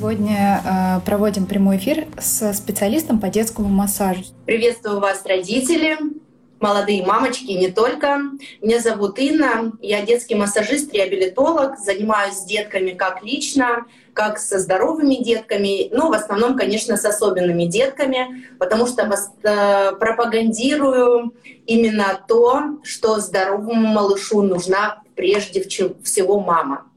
сегодня э, проводим прямой эфир с специалистом по детскому массажу. Приветствую вас, родители, молодые мамочки, не только. Меня зовут Инна, я детский массажист, реабилитолог, занимаюсь с детками как лично, как со здоровыми детками, но в основном, конечно, с особенными детками, потому что э, пропагандирую именно то, что здоровому малышу нужна прежде всего мама.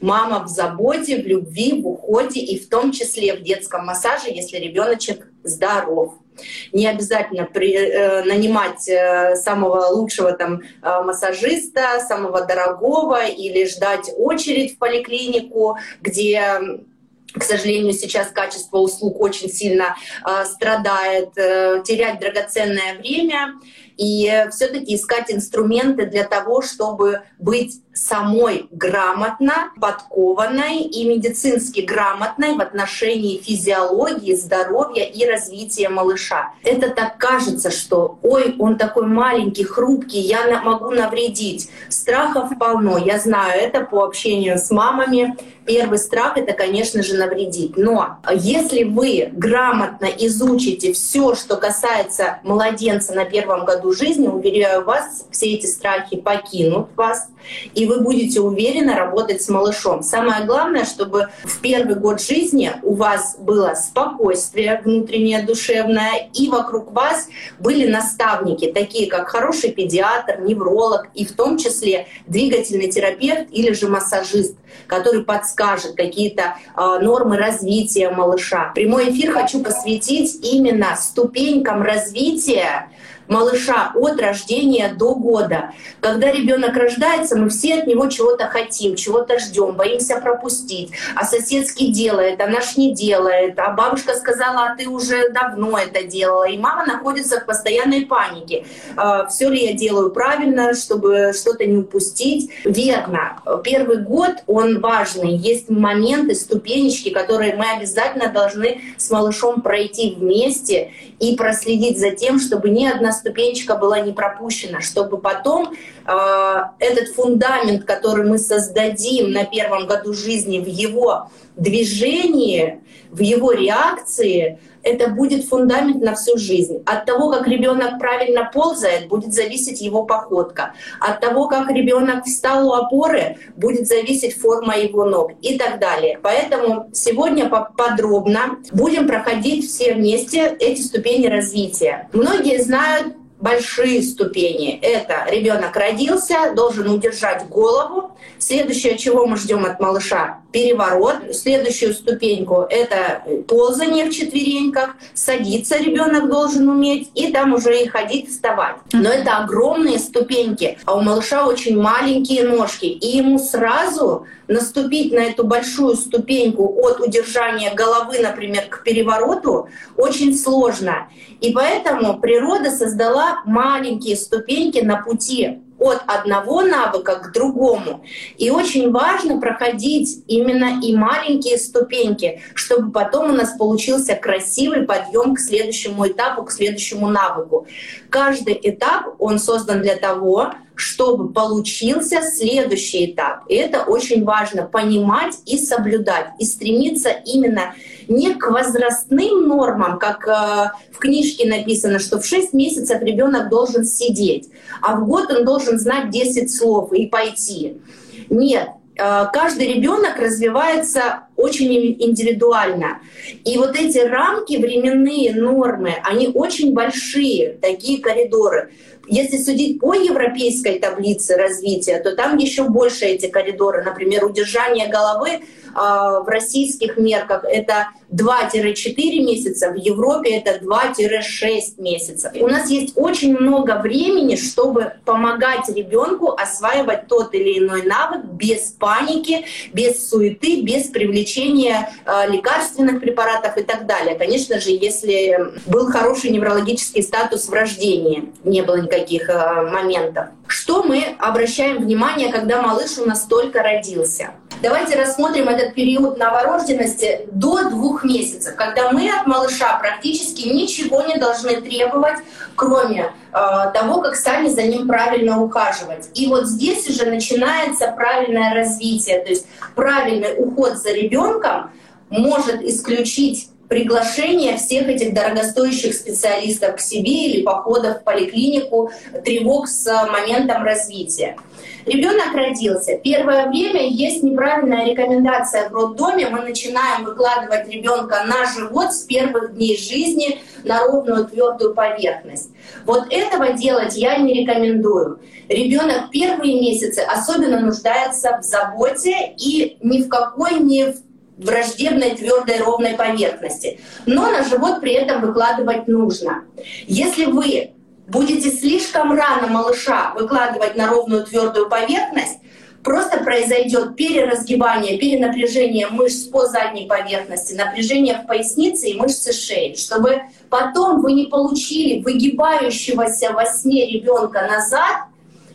Мама в заботе, в любви, в уходе и в том числе в детском массаже, если ребеночек здоров. Не обязательно при, э, нанимать э, самого лучшего там э, массажиста, самого дорогого или ждать очередь в поликлинику, где к сожалению, сейчас качество услуг очень сильно э, страдает, э, терять драгоценное время и все-таки искать инструменты для того, чтобы быть самой грамотно подкованной и медицински грамотной в отношении физиологии, здоровья и развития малыша. Это так кажется, что ой, он такой маленький, хрупкий, я могу навредить. Страхов полно, я знаю это по общению с мамами. Первый страх — это, конечно же, навредить. Но если вы грамотно изучите все, что касается младенца на первом году жизни, уверяю вас, все эти страхи покинут вас, и вы будете уверенно работать с малышом. Самое главное, чтобы в первый год жизни у вас было спокойствие внутреннее, душевное, и вокруг вас были наставники, такие как хороший педиатр, невролог, и в том числе двигательный терапевт или же массажист, который подскажет какие-то э, нормы развития малыша. Прямой эфир хочу посвятить именно ступенькам развития малыша от рождения до года. Когда ребенок рождается, мы все от него чего-то хотим, чего-то ждем, боимся пропустить. А соседский делает, а наш не делает. А бабушка сказала, а ты уже давно это делала. И мама находится в постоянной панике. А, все ли я делаю правильно, чтобы что-то не упустить? Верно. Первый год, он важный. Есть моменты, ступенечки, которые мы обязательно должны с малышом пройти вместе и проследить за тем, чтобы ни одна ступенечка была не пропущена, чтобы потом э, этот фундамент, который мы создадим на первом году жизни в его движении, в его реакции, это будет фундамент на всю жизнь. От того, как ребенок правильно ползает, будет зависеть его походка. От того, как ребенок встал у опоры, будет зависеть форма его ног и так далее. Поэтому сегодня подробно будем проходить все вместе эти ступени развития. Многие знают большие ступени. Это ребенок родился, должен удержать голову. Следующее, чего мы ждем от малыша, переворот. Следующую ступеньку — это ползание в четвереньках. Садиться ребенок должен уметь, и там уже и ходить, вставать. Но это огромные ступеньки, а у малыша очень маленькие ножки. И ему сразу наступить на эту большую ступеньку от удержания головы, например, к перевороту, очень сложно. И поэтому природа создала маленькие ступеньки на пути от одного навыка к другому. И очень важно проходить именно и маленькие ступеньки, чтобы потом у нас получился красивый подъем к следующему этапу, к следующему навыку. Каждый этап, он создан для того, чтобы получился следующий этап. И это очень важно понимать и соблюдать, и стремиться именно не к возрастным нормам, как э, в книжке написано, что в 6 месяцев ребенок должен сидеть, а в год он должен знать 10 слов и пойти. Нет, э, каждый ребенок развивается очень индивидуально. И вот эти рамки, временные нормы, они очень большие, такие коридоры. Если судить по европейской таблице развития, то там еще больше эти коридоры. Например, удержание головы в российских мерках это 2-4 месяца, в Европе это 2-6 месяцев. У нас есть очень много времени, чтобы помогать ребенку осваивать тот или иной навык без паники, без суеты, без привлечения э, лекарственных препаратов и так далее. Конечно же, если был хороший неврологический статус в рождении, не было никаких э, моментов. Что мы обращаем внимание, когда малыш у нас только родился? Давайте рассмотрим этот период новорожденности до двух месяцев, когда мы от малыша практически ничего не должны требовать, кроме э, того, как сами за ним правильно ухаживать. И вот здесь уже начинается правильное развитие, то есть правильный уход за ребенком может исключить приглашение всех этих дорогостоящих специалистов к себе или походов в поликлинику, тревог с моментом развития. Ребенок родился. Первое время есть неправильная рекомендация в роддоме. Мы начинаем выкладывать ребенка на живот с первых дней жизни на ровную твердую поверхность. Вот этого делать я не рекомендую. Ребенок первые месяцы особенно нуждается в заботе и ни в какой не в враждебной твердой ровной поверхности. Но на живот при этом выкладывать нужно. Если вы будете слишком рано малыша выкладывать на ровную твердую поверхность, просто произойдет переразгибание, перенапряжение мышц по задней поверхности, напряжение в пояснице и мышцы шеи, чтобы потом вы не получили выгибающегося во сне ребенка назад,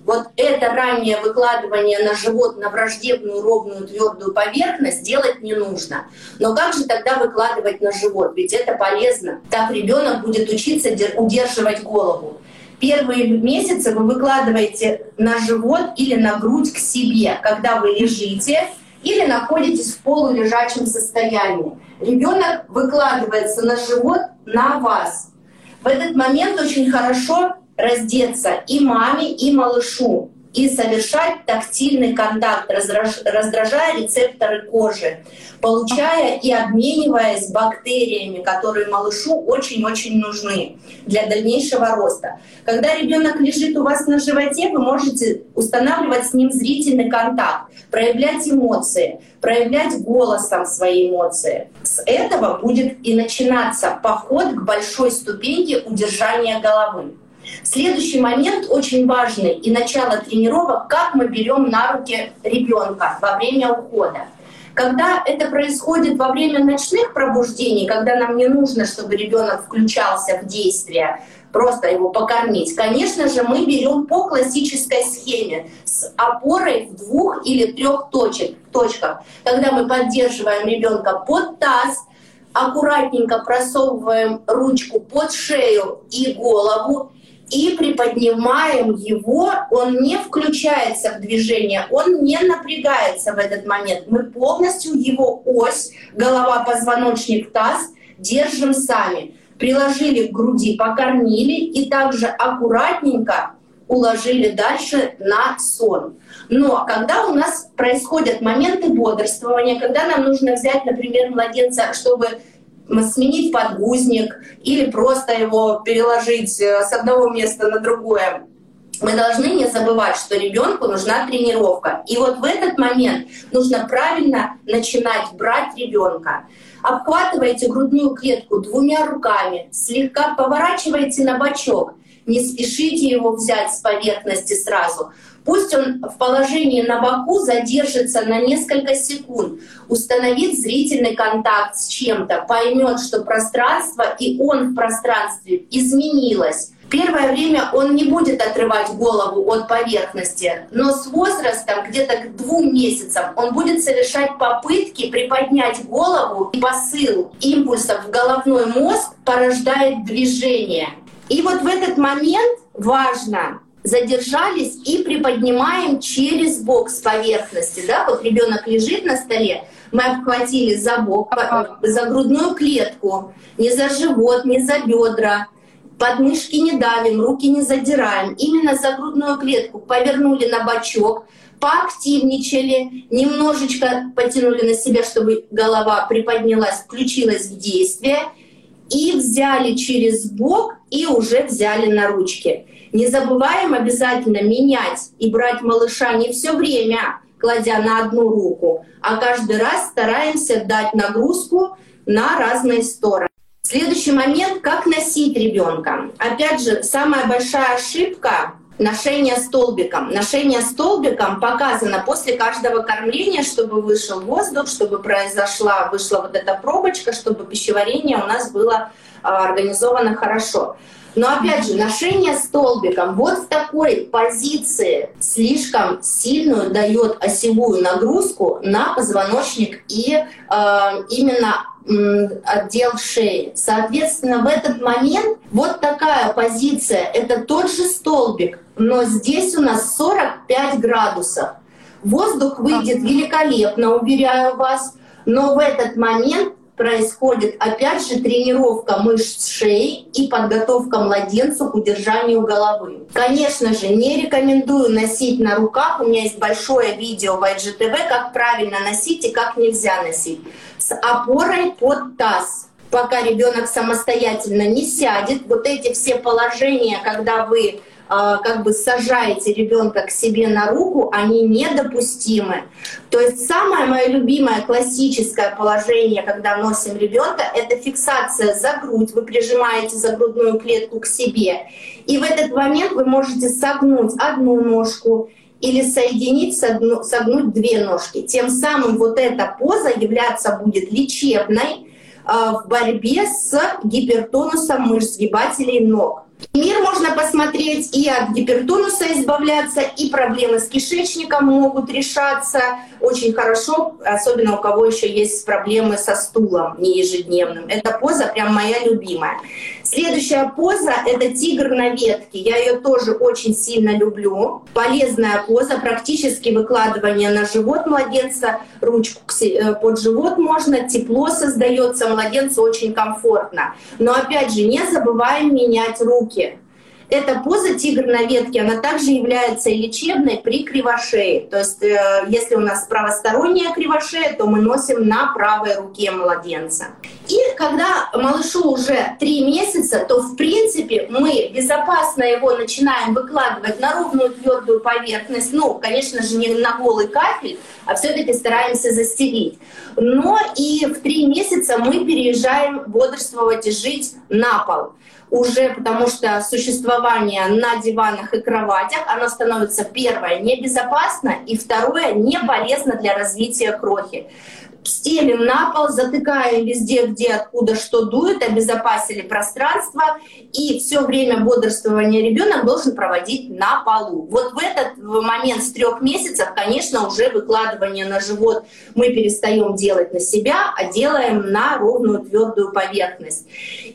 вот это раннее выкладывание на живот на враждебную ровную твердую поверхность делать не нужно. Но как же тогда выкладывать на живот? Ведь это полезно. Так ребенок будет учиться удерживать голову. Первые месяцы вы выкладываете на живот или на грудь к себе, когда вы лежите или находитесь в полулежачем состоянии. Ребенок выкладывается на живот на вас. В этот момент очень хорошо раздеться и маме, и малышу и совершать тактильный контакт, раздражая рецепторы кожи, получая и обмениваясь бактериями, которые малышу очень-очень нужны для дальнейшего роста. Когда ребенок лежит у вас на животе, вы можете устанавливать с ним зрительный контакт, проявлять эмоции, проявлять голосом свои эмоции. С этого будет и начинаться поход к большой ступеньке удержания головы. Следующий момент очень важный и начало тренировок, как мы берем на руки ребенка во время ухода. Когда это происходит во время ночных пробуждений, когда нам не нужно, чтобы ребенок включался в действие, просто его покормить, конечно же, мы берем по классической схеме с опорой в двух или трех точек, точках, когда мы поддерживаем ребенка под таз, аккуратненько просовываем ручку под шею и голову и приподнимаем его, он не включается в движение, он не напрягается в этот момент. Мы полностью его ось, голова, позвоночник, таз держим сами. Приложили к груди, покормили и также аккуратненько уложили дальше на сон. Но когда у нас происходят моменты бодрствования, когда нам нужно взять, например, младенца, чтобы сменить подгузник или просто его переложить э, с одного места на другое. Мы должны не забывать, что ребенку нужна тренировка. И вот в этот момент нужно правильно начинать брать ребенка. Обхватывайте грудную клетку двумя руками, слегка поворачивайте на бочок. Не спешите его взять с поверхности сразу. Пусть он в положении на боку задержится на несколько секунд, установит зрительный контакт с чем-то, поймет, что пространство и он в пространстве изменилось. Первое время он не будет отрывать голову от поверхности, но с возрастом, где-то к двум месяцам, он будет совершать попытки приподнять голову, и посыл импульсов в головной мозг порождает движение. И вот в этот момент важно задержались и приподнимаем через бок с поверхности. Да? Вот ребенок лежит на столе, мы обхватили за бок, за грудную клетку, не за живот, не за бедра, подмышки не давим, руки не задираем. Именно за грудную клетку повернули на бочок, поактивничали, немножечко потянули на себя, чтобы голова приподнялась, включилась в действие, и взяли через бок, и уже взяли на ручки. Не забываем обязательно менять и брать малыша не все время, кладя на одну руку, а каждый раз стараемся дать нагрузку на разные стороны. Следующий момент, как носить ребенка. Опять же, самая большая ошибка ношение столбиком. Ношение столбиком показано после каждого кормления, чтобы вышел воздух, чтобы произошла, вышла вот эта пробочка, чтобы пищеварение у нас было а, организовано хорошо. Но опять же, ношение столбиком вот в такой позиции слишком сильную дает осевую нагрузку на позвоночник и э, именно отдел шеи. Соответственно, в этот момент вот такая позиция — это тот же столбик, но здесь у нас 45 градусов. Воздух выйдет великолепно, уверяю вас, Но в этот момент происходит опять же тренировка мышц шеи и подготовка младенцу к удержанию головы. Конечно же, не рекомендую носить на руках. У меня есть большое видео в IGTV, как правильно носить и как нельзя носить. С опорой под таз. Пока ребенок самостоятельно не сядет, вот эти все положения, когда вы как бы сажаете ребенка к себе на руку, они недопустимы. То есть самое мое любимое классическое положение, когда носим ребенка, это фиксация за грудь. Вы прижимаете за грудную клетку к себе. И в этот момент вы можете согнуть одну ножку или соединить, согнуть две ножки. Тем самым вот эта поза являться будет лечебной а, в борьбе с гипертонусом мышц сгибателей ног. Мир можно посмотреть и от гипертонуса избавляться, и проблемы с кишечником могут решаться очень хорошо, особенно у кого еще есть проблемы со стулом не ежедневным. Эта поза прям моя любимая. Следующая поза — это тигр на ветке. Я ее тоже очень сильно люблю. Полезная поза, практически выкладывание на живот младенца, ручку э, под живот можно, тепло создается, младенцу очень комфортно. Но опять же, не забываем менять руки. Эта поза тигр на ветке, она также является лечебной при кривошее. То есть э, если у нас правосторонняя кривошея, то мы носим на правой руке младенца. И когда малышу уже три месяца, то в принципе мы безопасно его начинаем выкладывать на ровную твердую поверхность. Ну, конечно же, не на голый кафель, а все-таки стараемся застелить. Но и в три месяца мы переезжаем бодрствовать и жить на пол уже потому что существование на диванах и кроватях, оно становится, первое, небезопасно, и второе, не полезно для развития крохи стелим на пол, затыкаем везде, где откуда что дует, обезопасили пространство, и все время бодрствования ребенок должен проводить на полу. Вот в этот момент с трех месяцев, конечно, уже выкладывание на живот мы перестаем делать на себя, а делаем на ровную твердую поверхность.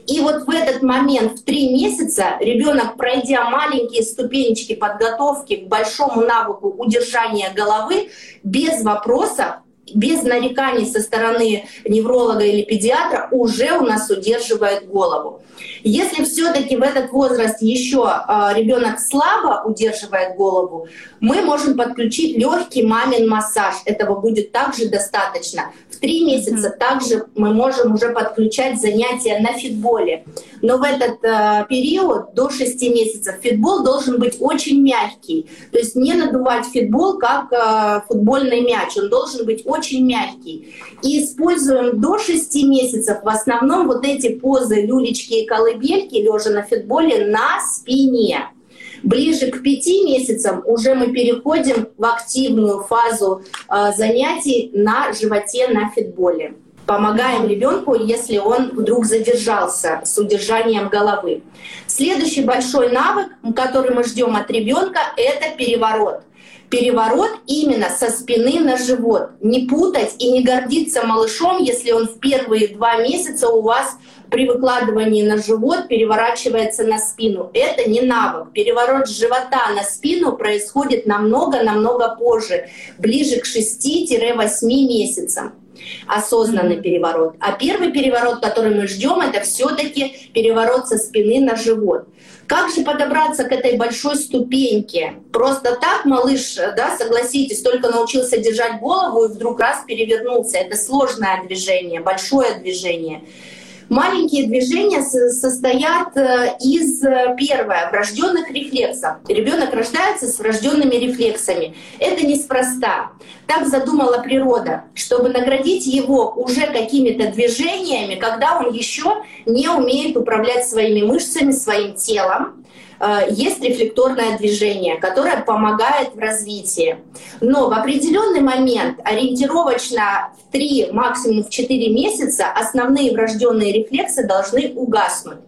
И вот в этот момент в три месяца ребенок, пройдя маленькие ступенечки подготовки к большому навыку удержания головы, без вопросов без нареканий со стороны невролога или педиатра уже у нас удерживает голову. Если все-таки в этот возраст еще а, ребенок слабо удерживает голову, мы можем подключить легкий мамин массаж. Этого будет также достаточно. Три месяца также мы можем уже подключать занятия на фитболе. Но в этот э, период до 6 месяцев фитбол должен быть очень мягкий. То есть не надувать фитбол как э, футбольный мяч. Он должен быть очень мягкий. И используем до 6 месяцев в основном вот эти позы люлечки и колыбельки, лежа на фитболе, на спине. Ближе к пяти месяцам уже мы переходим в активную фазу э, занятий на животе на фитболе. Помогаем ребенку, если он вдруг задержался с удержанием головы. Следующий большой навык, который мы ждем от ребенка, это переворот. Переворот именно со спины на живот. Не путать и не гордиться малышом, если он в первые два месяца у вас при выкладывании на живот переворачивается на спину. Это не навык. Переворот живота на спину происходит намного-намного позже, ближе к 6-8 месяцам осознанный переворот. А первый переворот, который мы ждем, это все-таки переворот со спины на живот. Как же подобраться к этой большой ступеньке? Просто так малыш, да, согласитесь, только научился держать голову и вдруг раз перевернулся. Это сложное движение, большое движение. Маленькие движения состоят э, из, э, первое, врожденных рефлексов. Ребенок рождается с врожденными рефлексами. Это неспроста. Так задумала природа, чтобы наградить его уже какими-то движениями, когда он еще не умеет управлять своими мышцами, своим телом есть рефлекторное движение, которое помогает в развитии. Но в определенный момент, ориентировочно в 3, максимум в 4 месяца, основные врожденные рефлексы должны угаснуть.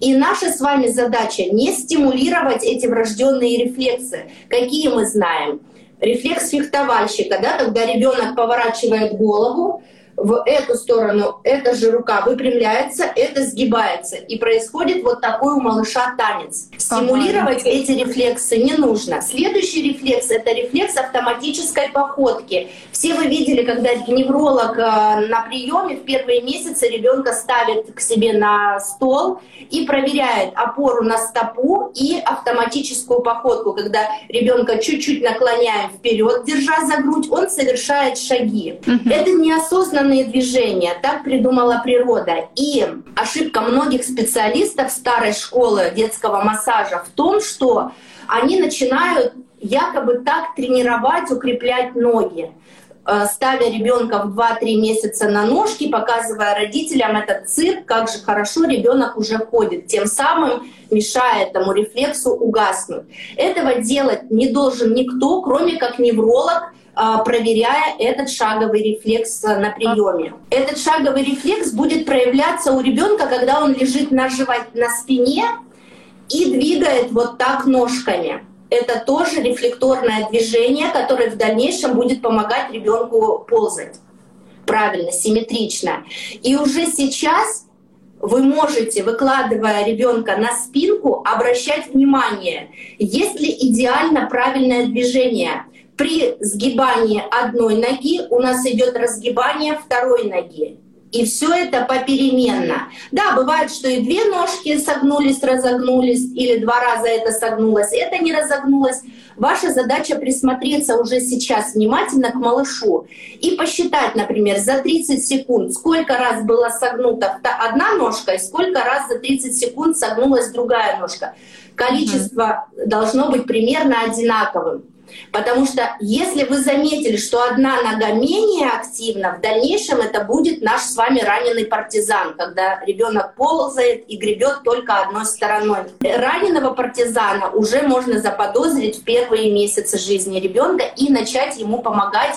И наша с вами задача не стимулировать эти врожденные рефлексы. Какие мы знаем? Рефлекс фехтовальщика, да, когда ребенок поворачивает голову, в эту сторону, эта же рука выпрямляется, это сгибается. И происходит вот такой у малыша танец. Стимулировать ага. эти рефлексы не нужно. Следующий рефлекс — это рефлекс автоматической походки. Все вы видели, когда невролог э, на приеме в первые месяцы ребенка ставит к себе на стол и проверяет опору на стопу и автоматическую походку. Когда ребенка чуть-чуть наклоняем вперед, держа за грудь, он совершает шаги. Угу. Это неосознанно осознанные движения. Так придумала природа. И ошибка многих специалистов старой школы детского массажа в том, что они начинают якобы так тренировать, укреплять ноги э, ставя ребенка в 2-3 месяца на ножки, показывая родителям этот цирк, как же хорошо ребенок уже ходит, тем самым мешая этому рефлексу угаснуть. Этого делать не должен никто, кроме как невролог, проверяя этот шаговый рефлекс э, на приеме. Этот шаговый рефлекс будет проявляться у ребенка, когда он лежит на, живот, на спине и двигает вот так ножками. Это тоже рефлекторное движение, которое в дальнейшем будет помогать ребенку ползать правильно, симметрично. И уже сейчас вы можете, выкладывая ребенка на спинку, обращать внимание, есть ли идеально правильное движение. При сгибании одной ноги у нас идет разгибание второй ноги. И все это попеременно. Да, бывает, что и две ножки согнулись, разогнулись, или два раза это согнулось, это не разогнулось. Ваша задача присмотреться уже сейчас внимательно к малышу и посчитать, например, за 30 секунд, сколько раз была согнута одна ножка и сколько раз за 30 секунд согнулась другая ножка. Количество mm-hmm. должно быть примерно одинаковым. Потому что если вы заметили, что одна нога менее активна, в дальнейшем это будет наш с вами раненый партизан, когда ребенок ползает и гребет только одной стороной. Раненого партизана уже можно заподозрить в первые месяцы жизни ребенка и начать ему помогать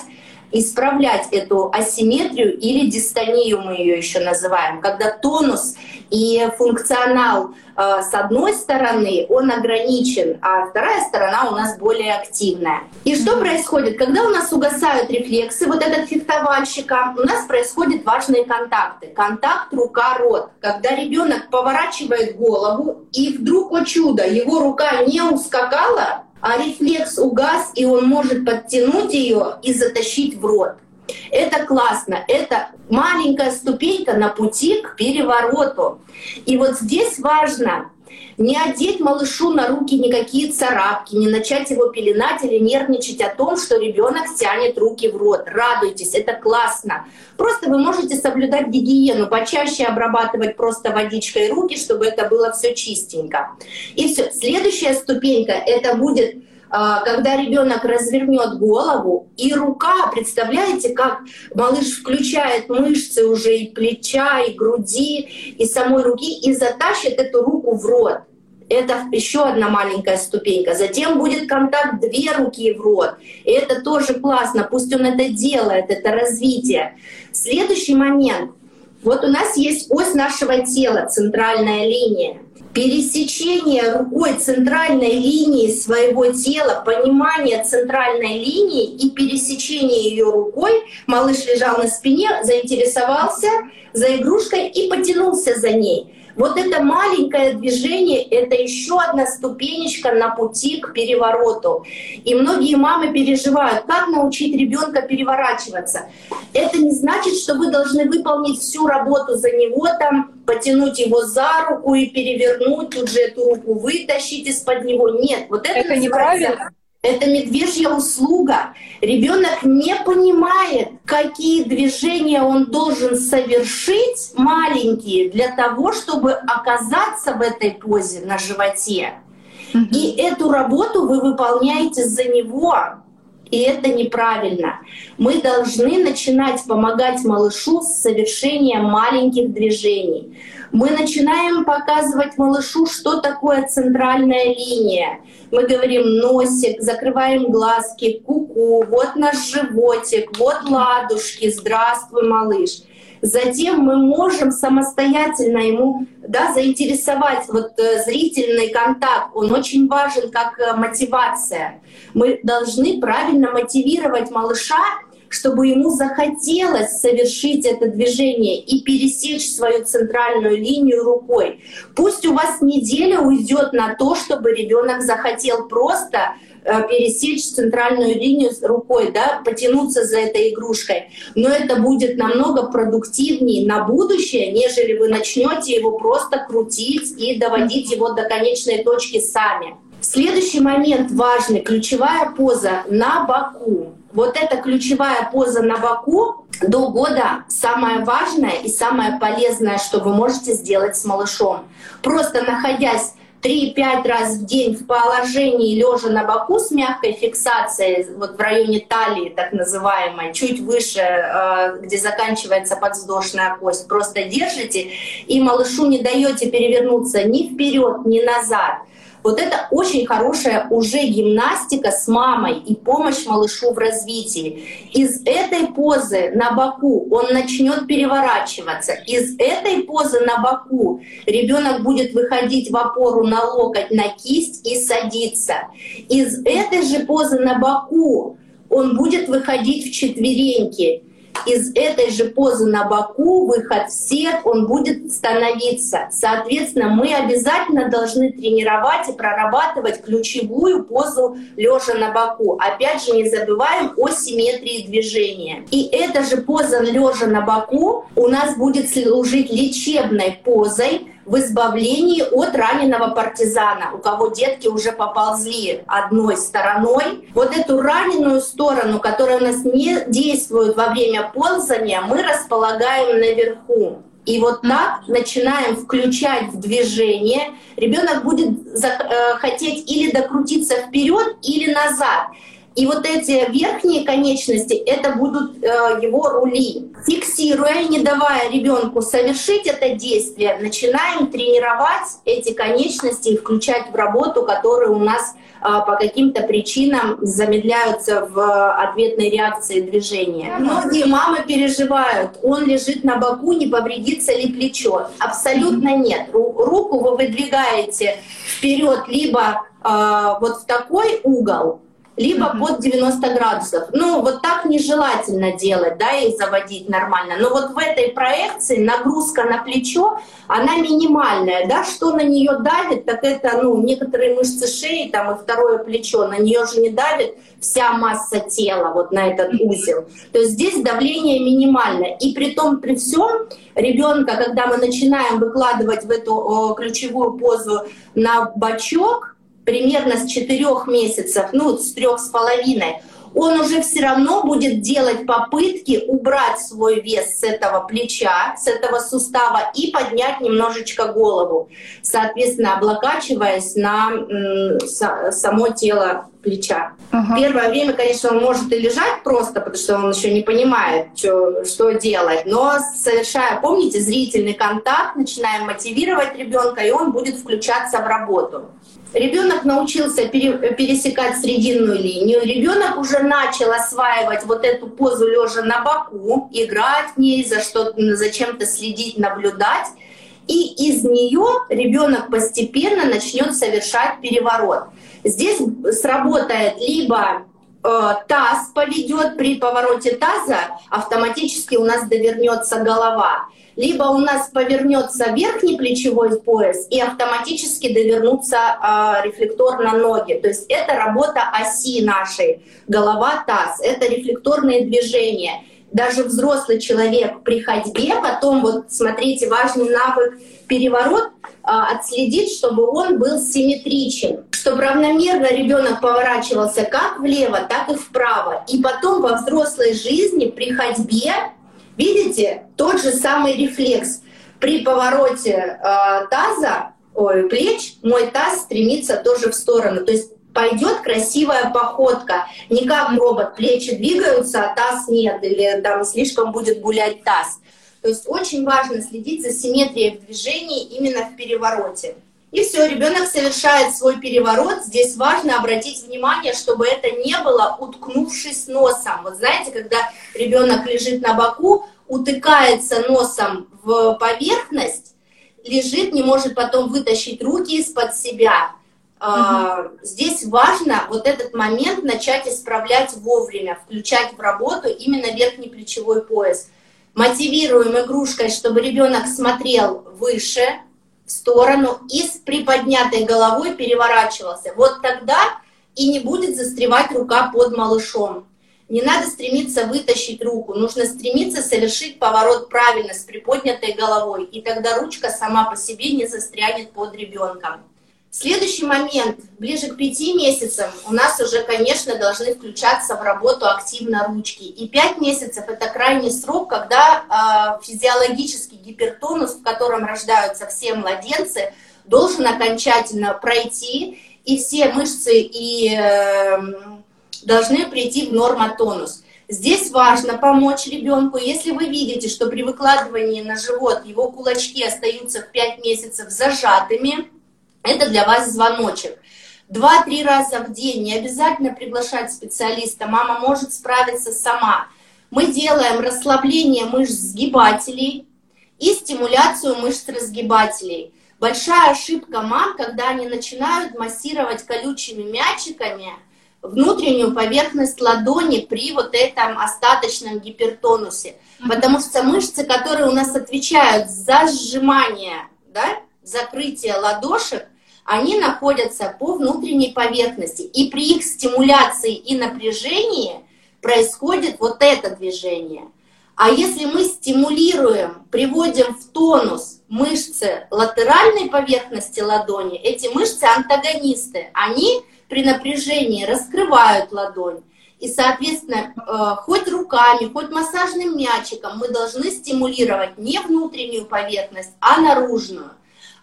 исправлять эту асимметрию или дистонию мы ее еще называем, когда тонус и функционал с одной стороны он ограничен, а вторая сторона у нас более активная. И что происходит, когда у нас угасают рефлексы, вот этот фехтовальщика, у нас происходят важные контакты. Контакт рука-рот, когда ребенок поворачивает голову и вдруг, о чудо, его рука не ускакала, а рефлекс угас, и он может подтянуть ее и затащить в рот. Это классно, это маленькая ступенька на пути к перевороту. И вот здесь важно не одеть малышу на руки никакие царапки, не начать его пеленать или нервничать о том, что ребенок тянет руки в рот. Радуйтесь, это классно. Просто вы можете соблюдать гигиену, почаще обрабатывать просто водичкой руки, чтобы это было все чистенько. И все. Следующая ступенька это будет когда ребенок развернет голову, и рука, представляете, как малыш включает мышцы уже и плеча, и груди, и самой руки, и затащит эту руку в рот. Это еще одна маленькая ступенька. Затем будет контакт две руки в рот. И это тоже классно. Пусть он это делает, это развитие. Следующий момент. Вот у нас есть ось нашего тела, центральная линия пересечение рукой центральной линии своего тела, понимание центральной линии и пересечение ее рукой, малыш лежал на спине, заинтересовался за игрушкой и потянулся за ней. Вот это маленькое движение — это еще одна ступенечка на пути к перевороту. И многие мамы переживают, как научить ребенка переворачиваться. Это не значит, что вы должны выполнить всю работу за него, там, потянуть его за руку и перевернуть, тут же эту руку вытащить из-под него. Нет, вот это, это неправильно. Это медвежья услуга. Ребенок не понимает, какие движения он должен совершить маленькие для того, чтобы оказаться в этой позе на животе. И эту работу вы выполняете за него. И это неправильно. Мы должны начинать помогать малышу с совершением маленьких движений мы начинаем показывать малышу, что такое центральная линия. Мы говорим носик, закрываем глазки, куку, -ку, вот наш животик, вот ладушки, здравствуй, малыш. Затем мы можем самостоятельно ему да, заинтересовать вот э, зрительный контакт. Он очень важен как э, мотивация. Мы должны правильно мотивировать малыша чтобы ему захотелось совершить это движение и пересечь свою центральную линию рукой. Пусть у вас неделя уйдет на то, чтобы ребенок захотел просто Э, пересечь центральную линию рукой, да, потянуться за этой игрушкой. Но это будет намного продуктивнее на будущее, нежели вы начнете его просто крутить и доводить его до конечной точки сами. Следующий момент важный, ключевая поза на боку. Вот эта ключевая поза на боку до года самое важное и самое полезное, что вы можете сделать с малышом. Просто находясь 3-5 раз в день в положении лежа на боку с мягкой фиксацией, вот в районе талии так называемой, чуть выше, э, где заканчивается подвздошная кость, просто держите и малышу не даете перевернуться ни вперед, ни назад. Вот это очень хорошая уже гимнастика с мамой и помощь малышу в развитии. Из этой позы на боку он начнет переворачиваться. Из этой позы на боку ребенок будет выходить в опору на локоть, на кисть и садиться. Из этой же позы на боку он будет выходить в четвереньки из этой же позы на боку, выход в сет, он будет становиться. Соответственно, мы обязательно должны тренировать и прорабатывать ключевую позу лежа на боку. Опять же, не забываем о симметрии движения. И эта же поза лежа на боку у нас будет служить лечебной позой, в избавлении от раненого партизана, у кого детки уже поползли одной стороной. Вот эту раненую сторону, которая у нас не действует во время ползания, мы располагаем наверху. И вот так начинаем включать в движение. Ребенок будет э, хотеть или докрутиться вперед, или назад. И вот эти верхние конечности, это будут э, его рули. Фиксируя, не давая ребенку совершить это действие, начинаем тренировать эти конечности и включать в работу, которые у нас э, по каким-то причинам замедляются в ответной реакции движения. Многие мамы переживают, он лежит на боку, не повредится ли плечо. Абсолютно нет. Руку вы выдвигаете вперед либо э, вот в такой угол, либо mm-hmm. под 90 градусов. Ну, вот так нежелательно делать, да, и заводить нормально. Но вот в этой проекции нагрузка на плечо, она минимальная, да, что на нее давит, так это, ну, некоторые мышцы шеи, там, и второе плечо, на нее же не давит вся масса тела вот на этот узел. То есть здесь давление минимальное. И при том, при всем, ребенка, когда мы начинаем выкладывать в эту о, ключевую позу на бочок, примерно с четырех месяцев, ну, с трех с половиной, он уже все равно будет делать попытки убрать свой вес с этого плеча, с этого сустава и поднять немножечко голову, соответственно, облокачиваясь на само тело плеча. Uh-huh. Первое время, конечно, он может и лежать просто, потому что он еще не понимает, что, что делать, но совершая, помните, зрительный контакт, начинаем мотивировать ребенка, и он будет включаться в работу. Ребенок научился пересекать срединную линию, ребенок уже начал осваивать вот эту позу лежа на боку, играть в ней, за что за чем-то следить, наблюдать. И из нее ребенок постепенно начнет совершать переворот. Здесь сработает либо таз поведет при повороте таза, автоматически у нас довернется голова либо у нас повернется верхний плечевой пояс и автоматически довернутся э, рефлектор на ноги. То есть это работа оси нашей, голова, таз, это рефлекторные движения. Даже взрослый человек при ходьбе, потом вот смотрите, важный навык переворот, а, отследить, чтобы он был симметричен, чтобы равномерно ребенок поворачивался как влево, так и вправо. И потом во взрослой жизни при ходьбе Видите, тот же самый рефлекс. При повороте э, таза, ой, плеч, мой таз стремится тоже в сторону. То есть пойдет красивая походка. Не как робот, плечи двигаются, а таз нет, или там слишком будет гулять таз. То есть очень важно следить за симметрией в движении именно в перевороте. И все, ребенок совершает свой переворот. Здесь важно обратить внимание, чтобы это не было уткнувшись носом. Вот знаете, когда ребенок лежит на боку, утыкается носом в поверхность, лежит, не может потом вытащить руки из-под себя, Угу. Здесь важно вот этот момент начать исправлять вовремя, включать в работу именно верхний плечевой пояс. Мотивируем игрушкой, чтобы ребенок смотрел выше, в сторону и с приподнятой головой переворачивался. Вот тогда и не будет застревать рука под малышом. Не надо стремиться вытащить руку, нужно стремиться совершить поворот правильно с приподнятой головой, и тогда ручка сама по себе не застрянет под ребенком. Следующий момент, ближе к пяти месяцам, у нас уже, конечно, должны включаться в работу активно ручки. И пять месяцев – это крайний срок, когда э, физиологический гипертонус, в котором рождаются все младенцы, должен окончательно пройти, и все мышцы и, э, должны прийти в нормотонус. Здесь важно помочь ребенку. Если вы видите, что при выкладывании на живот его кулачки остаются в 5 месяцев зажатыми, это для вас звоночек. Два-три раза в день, не обязательно приглашать специалиста, мама может справиться сама. Мы делаем расслабление мышц сгибателей и стимуляцию мышц разгибателей. Большая ошибка мам, когда они начинают массировать колючими мячиками внутреннюю поверхность ладони при вот этом остаточном гипертонусе. Потому что мышцы, которые у нас отвечают за сжимание, да, закрытие ладошек, они находятся по внутренней поверхности. И при их стимуляции и напряжении происходит вот это движение. А если мы стимулируем, приводим в тонус мышцы латеральной поверхности ладони, эти мышцы антагонисты, они при напряжении раскрывают ладонь. И, соответственно, э, хоть руками, хоть массажным мячиком мы должны стимулировать не внутреннюю поверхность, а наружную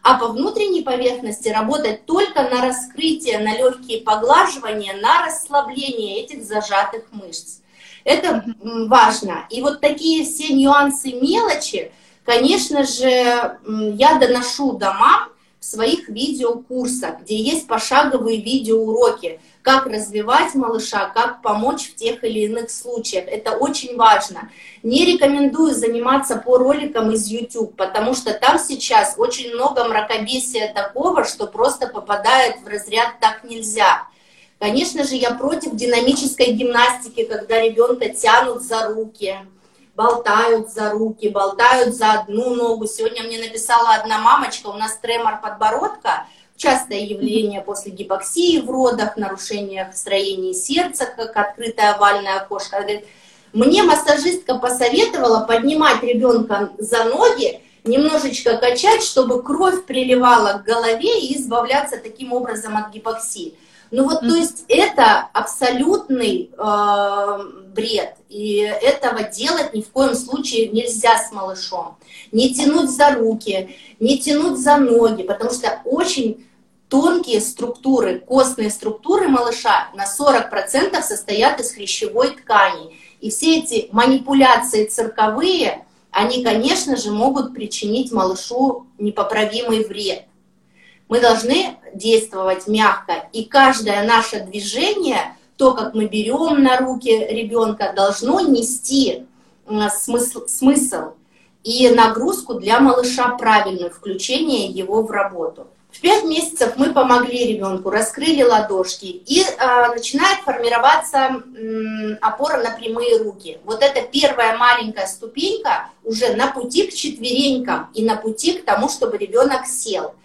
а по внутренней поверхности работать только на раскрытие, на легкие поглаживания, на расслабление этих зажатых мышц. Это важно. И вот такие все нюансы, мелочи, конечно же, я доношу до мам в своих видеокурсах, где есть пошаговые видеоуроки, как развивать малыша, как помочь в тех или иных случаях. Это очень важно. Не рекомендую заниматься по роликам из YouTube, потому что там сейчас очень много мракобесия такого, что просто попадает в разряд «так нельзя». Конечно же, я против динамической гимнастики, когда ребенка тянут за руки, болтают за руки, болтают за одну ногу. Сегодня мне написала одна мамочка, у нас тремор подбородка, частое явление после гипоксии в родах, нарушениях строения сердца, как открытая овальная. Говорит, мне массажистка посоветовала поднимать ребенка за ноги, немножечко качать, чтобы кровь приливала к голове и избавляться таким образом от гипоксии. Ну вот, mm-hmm. то есть это абсолютный э, бред, и этого делать ни в коем случае нельзя с малышом. Не тянуть за руки, не тянуть за ноги, потому что очень тонкие структуры, костные структуры малыша на 40% состоят из хрящевой ткани. И все эти манипуляции цирковые, они, конечно же, могут причинить малышу непоправимый вред. Мы должны действовать мягко, и каждое наше движение, то, как мы берем на руки ребенка, должно нести смысл, смысл и нагрузку для малыша правильную, включение его в работу. В пять месяцев мы помогли ребенку, раскрыли ладошки, и э, начинает формироваться э, опора на прямые руки. Вот это первая маленькая ступенька уже на пути к четверенькам и на пути к тому, чтобы ребенок сел.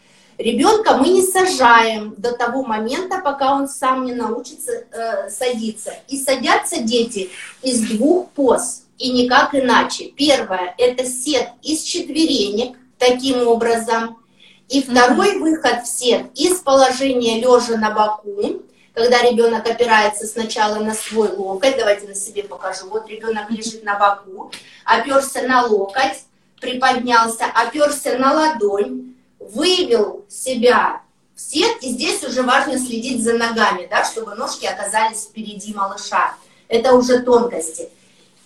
Ребенка мы не сажаем до того момента, пока он сам не научится э, садиться. И садятся дети из двух поз, и никак иначе. Первое – это сет из четверенек, таким образом – и второй выход всех из положения лежа на боку, когда ребенок опирается сначала на свой локоть, давайте на себе покажу, вот ребенок лежит на боку, оперся на локоть, приподнялся, оперся на ладонь, вывел себя в сет, и здесь уже важно следить за ногами, да, чтобы ножки оказались впереди малыша. Это уже тонкости.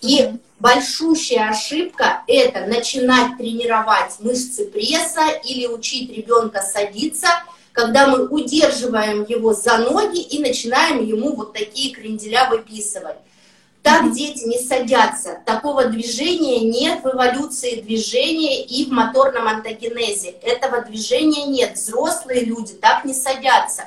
И большущая ошибка – это начинать тренировать мышцы пресса или учить ребенка садиться, когда мы удерживаем его за ноги и начинаем ему вот такие кренделя выписывать. Так дети не садятся. Такого движения нет в эволюции движения и в моторном антогенезе. Этого движения нет. Взрослые люди так не садятся.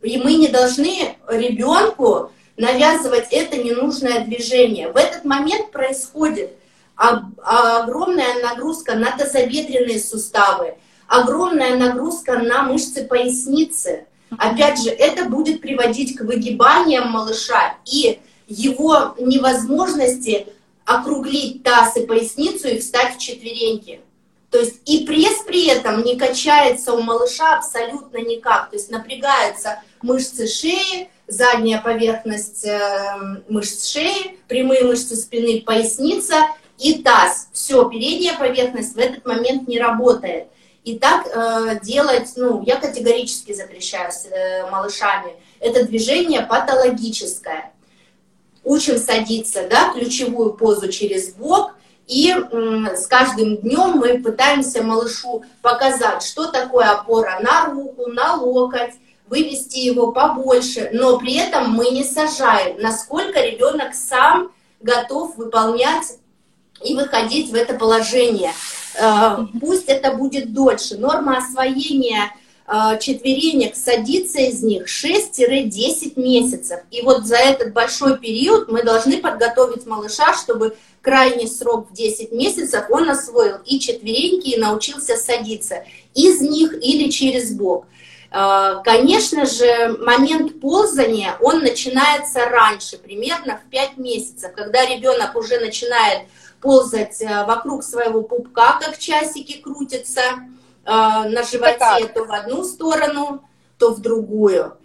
И мы не должны ребенку навязывать это ненужное движение. В этот момент происходит огромная нагрузка на тазобедренные суставы, огромная нагрузка на мышцы поясницы. Опять же, это будет приводить к выгибаниям малыша и его невозможности округлить таз и поясницу и встать в четвереньки. То есть и пресс при этом не качается у малыша абсолютно никак. То есть напрягаются мышцы шеи, задняя поверхность э, мышц шеи, прямые мышцы спины, поясница и таз. Все, передняя поверхность в этот момент не работает. И так э, делать, ну, я категорически запрещаю с э, малышами. Это движение патологическое. Учим садиться, да, ключевую позу через бок, и с каждым днем мы пытаемся малышу показать, что такое опора на руку, на локоть, вывести его побольше, но при этом мы не сажаем, насколько ребенок сам готов выполнять и выходить в это положение. Э, пусть это будет дольше. Норма освоения четверенек садится из них 6-10 месяцев. И вот за этот большой период мы должны подготовить малыша, чтобы крайний срок в 10 месяцев он освоил и четвереньки, и научился садиться из них или через бок. Э, конечно же, момент ползания, он начинается раньше, примерно в 5 месяцев, когда ребенок уже начинает ползать э, вокруг своего пупка, как часики крутятся э, на животе то в одну сторону, то в другую.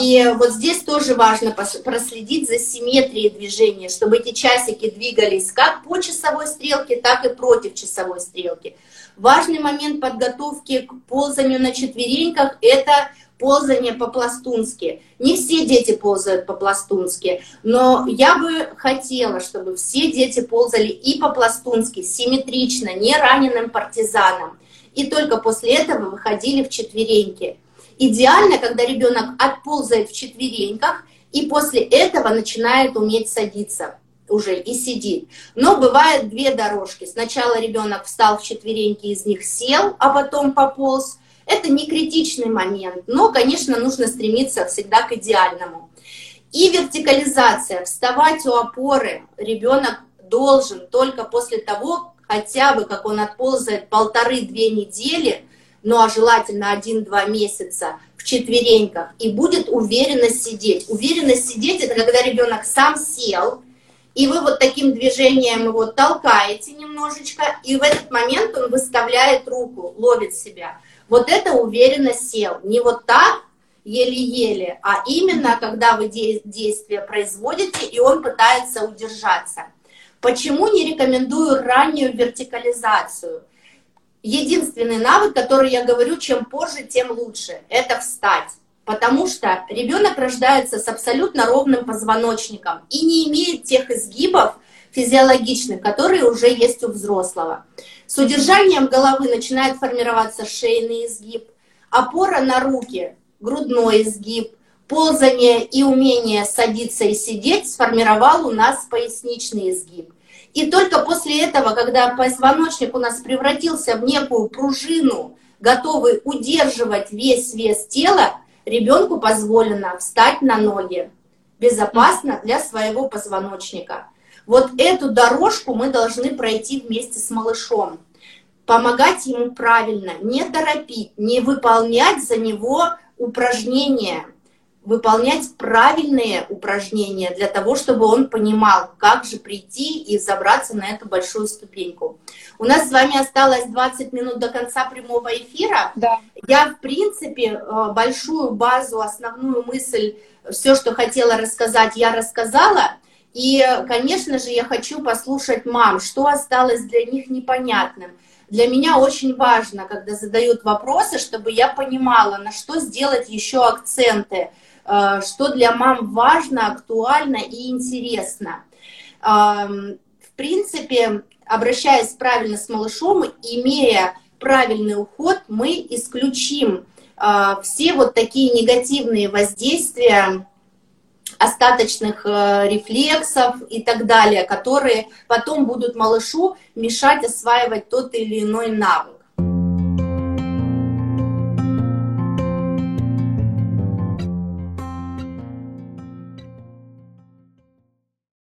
И вот здесь тоже важно проследить за симметрией движения, чтобы эти часики двигались как по часовой стрелке, так и против часовой стрелки. Важный момент подготовки к ползанию на четвереньках – это ползание по-пластунски. Не все дети ползают по-пластунски, но я бы хотела, чтобы все дети ползали и по-пластунски, симметрично, не раненым партизаном. И только после этого выходили в четвереньки. Идеально, когда ребенок отползает в четвереньках, и после этого начинает уметь садиться уже и сидит. Но бывает две дорожки. Сначала ребенок встал в четвереньки, из них сел, а потом пополз. Это не критичный момент, но, конечно, нужно стремиться всегда к идеальному. И вертикализация. Вставать у опоры ребенок должен только после того, хотя бы как он отползает полторы-две недели, ну а желательно один-два месяца в четвереньках, и будет уверенно сидеть. Уверенно сидеть – это когда ребенок сам сел, и вы вот таким движением его толкаете немножечко, и в этот момент он выставляет руку, ловит себя. Вот это уверенно сел. Не вот так, еле-еле, а именно, когда вы действие производите, и он пытается удержаться. Почему не рекомендую раннюю вертикализацию? Единственный навык, который я говорю, чем позже, тем лучше, это встать. Потому что ребенок рождается с абсолютно ровным позвоночником и не имеет тех изгибов физиологичных, которые уже есть у взрослого. С удержанием головы начинает формироваться шейный изгиб, опора на руки, грудной изгиб, ползание и умение садиться и сидеть сформировал у нас поясничный изгиб. И только после этого, когда позвоночник у нас превратился в некую пружину, готовый удерживать весь вес тела, ребенку позволено встать на ноги безопасно для своего позвоночника. Вот эту дорожку мы должны пройти вместе с малышом. Помогать ему правильно, не торопить, не выполнять за него упражнения, выполнять правильные упражнения для того, чтобы он понимал, как же прийти и забраться на эту большую ступеньку. У нас с вами осталось 20 минут до конца прямого эфира. Да. Я, в принципе, э, большую базу, основную мысль, все, что хотела рассказать, я рассказала. И, конечно же, я хочу послушать мам, что осталось для них непонятным. Для меня очень важно, когда задают вопросы, чтобы я понимала, на что сделать еще акценты, что для мам важно, актуально и интересно. В принципе, обращаясь правильно с малышом, имея правильный уход, мы исключим э, все вот такие негативные воздействия остаточных э, рефлексов и так далее, которые потом будут малышу мешать осваивать тот или иной навык.